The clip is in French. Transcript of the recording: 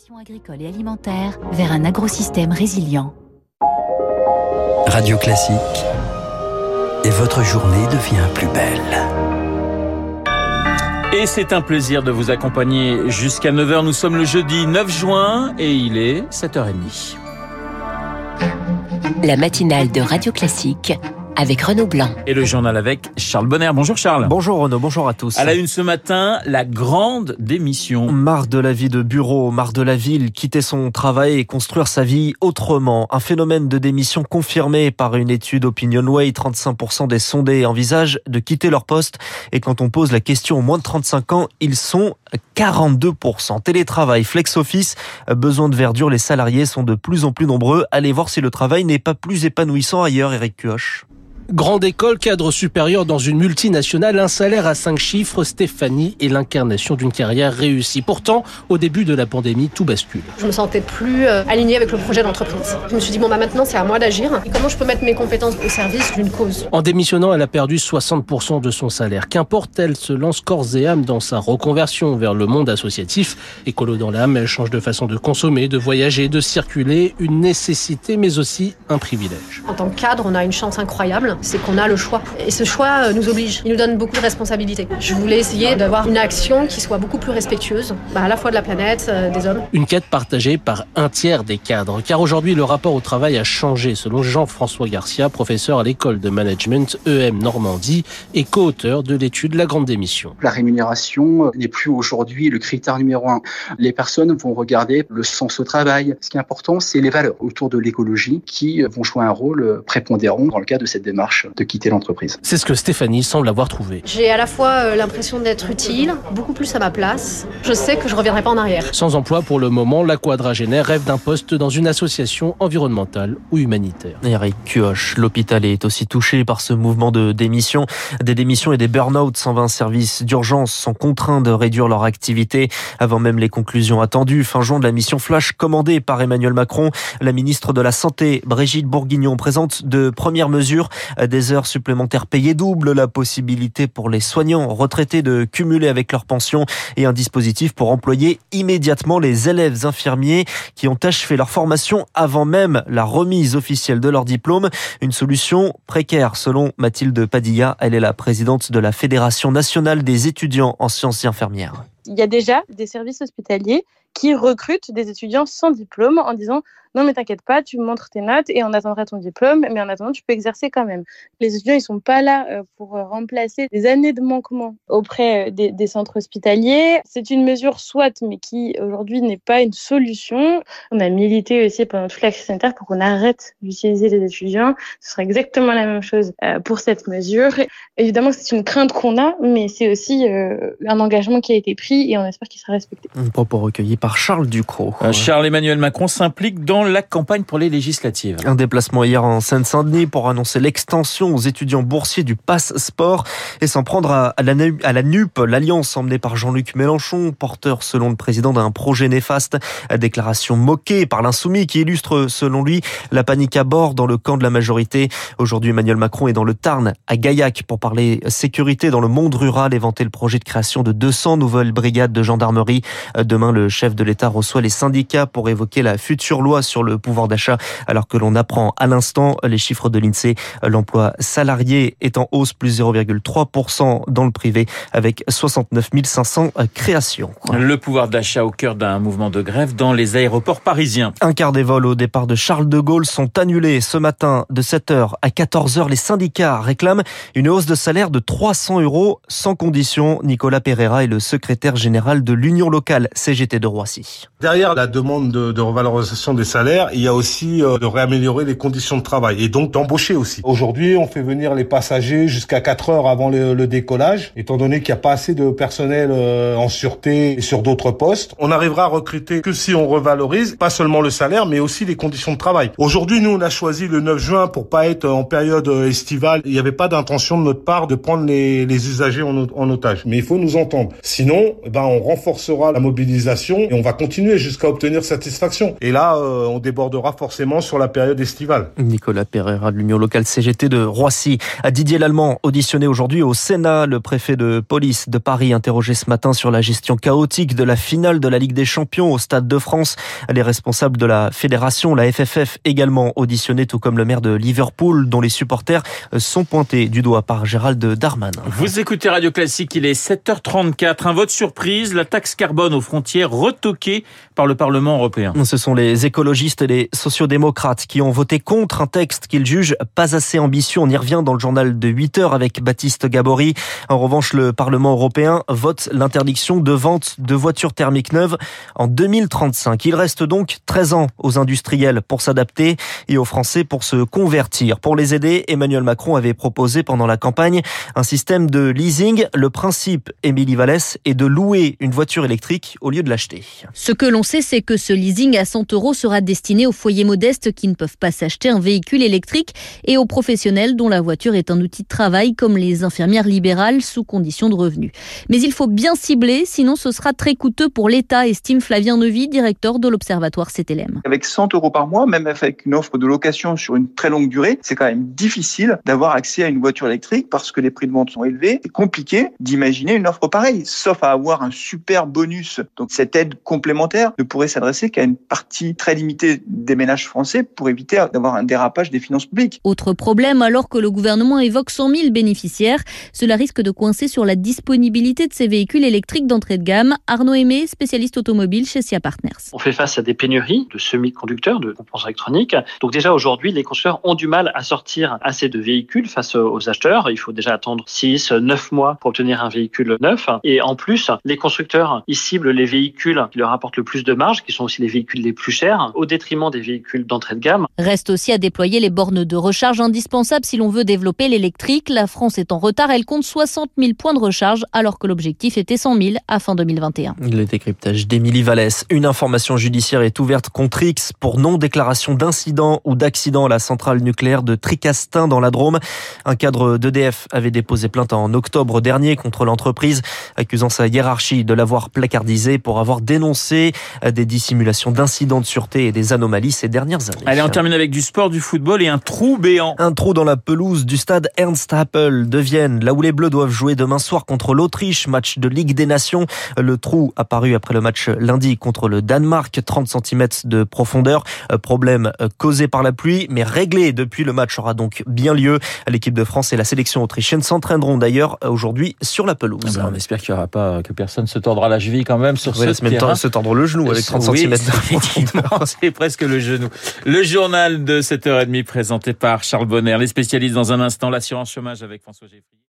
transition agricole et alimentaire vers un agrosystème résilient. Radio Classique. Et votre journée devient plus belle. Et c'est un plaisir de vous accompagner jusqu'à 9h. Nous sommes le jeudi 9 juin et il est 7h30. La matinale de Radio Classique avec Renaud Blanc. Et le journal avec Charles Bonner. Bonjour Charles. Bonjour Renaud, bonjour à tous. À la une ce matin, la grande démission. Marre de la vie de bureau, marre de la ville, quitter son travail et construire sa vie autrement. Un phénomène de démission confirmé par une étude OpinionWay. 35% des sondés envisagent de quitter leur poste. Et quand on pose la question aux moins de 35 ans, ils sont 42%. Télétravail, flex office, besoin de verdure, les salariés sont de plus en plus nombreux. Allez voir si le travail n'est pas plus épanouissant ailleurs, Eric Cuoche. Grande école, cadre supérieur dans une multinationale, un salaire à cinq chiffres, Stéphanie est l'incarnation d'une carrière réussie. Pourtant, au début de la pandémie, tout bascule. Je me sentais plus euh, alignée avec le projet d'entreprise. Je me suis dit, bon, bah maintenant, c'est à moi d'agir. Comment je peux mettre mes compétences au service d'une cause? En démissionnant, elle a perdu 60% de son salaire. Qu'importe, elle se lance corps et âme dans sa reconversion vers le monde associatif. Écolo dans l'âme, elle change de façon de consommer, de voyager, de circuler. Une nécessité, mais aussi un privilège. En tant que cadre, on a une chance incroyable c'est qu'on a le choix. Et ce choix euh, nous oblige, il nous donne beaucoup de responsabilités. Je voulais essayer d'avoir une action qui soit beaucoup plus respectueuse, bah, à la fois de la planète, euh, des hommes. Une quête partagée par un tiers des cadres, car aujourd'hui le rapport au travail a changé, selon Jean-François Garcia, professeur à l'école de management EM Normandie et co-auteur de l'étude La Grande Démission. La rémunération euh, n'est plus aujourd'hui le critère numéro un. Les personnes vont regarder le sens au travail. Ce qui est important, c'est les valeurs autour de l'écologie qui vont jouer un rôle prépondérant dans le cadre de cette démarche de quitter l'entreprise. C'est ce que Stéphanie semble avoir trouvé. J'ai à la fois euh, l'impression d'être utile, beaucoup plus à ma place. Je sais que je reviendrai pas en arrière. Sans emploi pour le moment, la quadragénaire rêve d'un poste dans une association environnementale ou humanitaire. Eric Cuoche, l'hôpital est aussi touché par ce mouvement de démission. Des démissions et des burn-out. 120 services d'urgence sont contraints de réduire leur activité avant même les conclusions attendues. Fin juin de la mission Flash commandée par Emmanuel Macron. La ministre de la Santé, Brigitte Bourguignon, présente de premières mesures des heures supplémentaires payées double, la possibilité pour les soignants retraités de cumuler avec leur pension et un dispositif pour employer immédiatement les élèves infirmiers qui ont achevé leur formation avant même la remise officielle de leur diplôme. Une solution précaire selon Mathilde Padilla. Elle est la présidente de la Fédération nationale des étudiants en sciences infirmières. Il y a déjà des services hospitaliers qui recrutent des étudiants sans diplôme en disant non mais t'inquiète pas, tu montres tes notes et on attendra ton diplôme, mais en attendant tu peux exercer quand même. Les étudiants ils sont pas là euh, pour euh, remplacer des années de manquement auprès euh, des, des centres hospitaliers. C'est une mesure soit, mais qui aujourd'hui n'est pas une solution. On a milité aussi pendant toute la crise sanitaire pour qu'on arrête d'utiliser les étudiants. Ce sera exactement la même chose pour cette mesure. Évidemment c'est une crainte qu'on a, mais c'est aussi un engagement qui a été pris et on espère qu'il sera respecté. Un propos recueilli par Charles Ducrot. Charles-Emmanuel Macron s'implique dans la campagne pour les législatives. Un déplacement hier en Seine-Saint-Denis pour annoncer l'extension aux étudiants boursiers du pass sport et s'en prendre à la, à NUP, l'alliance emmenée par Jean-Luc Mélenchon, porteur selon le président d'un projet néfaste. Déclaration moquée par l'insoumis qui illustre selon lui la panique à bord dans le camp de la majorité. Aujourd'hui, Emmanuel Macron est dans le Tarn, à Gaillac, pour parler sécurité dans le monde rural et vanter le projet de création de 200 nouvelles brigades de gendarmerie. Demain, le chef de l'État reçoit les syndicats pour évoquer la future loi le pouvoir d'achat, alors que l'on apprend à l'instant les chiffres de l'INSEE. L'emploi salarié est en hausse plus 0,3% dans le privé, avec 69 500 créations. Le pouvoir d'achat au cœur d'un mouvement de grève dans les aéroports parisiens. Un quart des vols au départ de Charles de Gaulle sont annulés ce matin de 7h à 14h. Les syndicats réclament une hausse de salaire de 300 euros sans condition. Nicolas Pereira est le secrétaire général de l'Union locale CGT de Roissy. Derrière la demande de, de revalorisation des salaires, il y a aussi euh, de réaméliorer les conditions de travail et donc d'embaucher aussi. Aujourd'hui, on fait venir les passagers jusqu'à 4 heures avant le, le décollage, étant donné qu'il n'y a pas assez de personnel euh, en sûreté et sur d'autres postes. On arrivera à recruter que si on revalorise pas seulement le salaire, mais aussi les conditions de travail. Aujourd'hui, nous, on a choisi le 9 juin pour pas être en période euh, estivale. Il n'y avait pas d'intention de notre part de prendre les, les usagers en, en, otage. Mais il faut nous entendre. Sinon, eh ben, on renforcera la mobilisation et on va continuer jusqu'à obtenir satisfaction. Et là, euh, on débordera forcément sur la période estivale. Nicolas Pereira de l'Union locale CGT de Roissy. À Didier Lallemand, auditionné aujourd'hui au Sénat, le préfet de police de Paris interrogé ce matin sur la gestion chaotique de la finale de la Ligue des Champions au Stade de France. Les responsables de la fédération, la FFF, également auditionnés, tout comme le maire de Liverpool, dont les supporters sont pointés du doigt par Gérald Darmanin. Vous écoutez Radio Classique, il est 7h34. Un vote surprise, la taxe carbone aux frontières retoquée par le Parlement européen. Ce sont les écologistes et les sociodémocrates qui ont voté contre un texte qu'ils jugent pas assez ambitieux. On y revient dans le journal de 8 heures avec Baptiste Gabory. En revanche, le Parlement européen vote l'interdiction de vente de voitures thermiques neuves en 2035. Il reste donc 13 ans aux industriels pour s'adapter et aux Français pour se convertir. Pour les aider, Emmanuel Macron avait proposé pendant la campagne un système de leasing. Le principe, Émilie Vallès, est de louer une voiture électrique au lieu de l'acheter. Ce que l'on sait, c'est que ce leasing à 100 euros sera destiné aux foyers modestes qui ne peuvent pas s'acheter un véhicule électrique et aux professionnels dont la voiture est un outil de travail comme les infirmières libérales sous condition de revenus. Mais il faut bien cibler, sinon ce sera très coûteux pour l'État, estime Flavien Nevy, directeur de l'Observatoire CTLM. Avec 100 euros par mois, même avec une offre de location sur une très longue durée, c'est quand même difficile d'avoir accès à une voiture électrique parce que les prix de vente sont élevés. C'est compliqué d'imaginer une offre pareille, sauf à avoir un super bonus. Donc cette aide complémentaire ne pourrait s'adresser qu'à une partie très limitée des ménages français pour éviter d'avoir un dérapage des finances publiques. Autre problème, alors que le gouvernement évoque 100 000 bénéficiaires, cela risque de coincer sur la disponibilité de ces véhicules électriques d'entrée de gamme. Arnaud Aimé, spécialiste automobile chez SIA Partners. On fait face à des pénuries de semi-conducteurs, de composants électroniques. Donc déjà aujourd'hui, les constructeurs ont du mal à sortir assez de véhicules face aux acheteurs. Il faut déjà attendre 6, 9 mois pour obtenir un véhicule neuf. Et en plus, les constructeurs, ils ciblent les véhicules qui leur apportent le plus de marge, qui sont aussi les véhicules les plus chers, au détriment des véhicules d'entrée de gamme. Reste aussi à déployer les bornes de recharge indispensables si l'on veut développer l'électrique. La France est en retard, elle compte 60 000 points de recharge alors que l'objectif était 100 000 à fin 2021. Le décryptage d'Émilie Vallès. Une information judiciaire est ouverte contre X pour non-déclaration d'incident ou d'accident à la centrale nucléaire de Tricastin dans la Drôme. Un cadre d'EDF avait déposé plainte en octobre dernier contre l'entreprise, accusant sa hiérarchie de l'avoir placardisé pour avoir dénoncé des dissimulations d'incidents de sûreté et des anomalies ces dernières années. Allez, on termine avec du sport, du football et un trou béant. Un trou dans la pelouse du stade Ernst Happel de Vienne, là où les Bleus doivent jouer demain soir contre l'Autriche, match de Ligue des Nations. Le trou apparu après le match lundi contre le Danemark, 30 cm de profondeur. Problème causé par la pluie, mais réglé depuis le match aura donc bien lieu. L'équipe de France et la sélection autrichienne s'entraîneront d'ailleurs aujourd'hui sur la pelouse. Ah ben, on espère qu'il y aura pas que personne se tordra la cheville quand même sur oui, ce même terrain. temps se tordre le genou avec 30 oui, cm de effectivement, c'est presque le genou. Le journal de 7h30 présenté par Charles Bonner. Les spécialistes dans un instant, l'assurance chômage avec François Geffrier.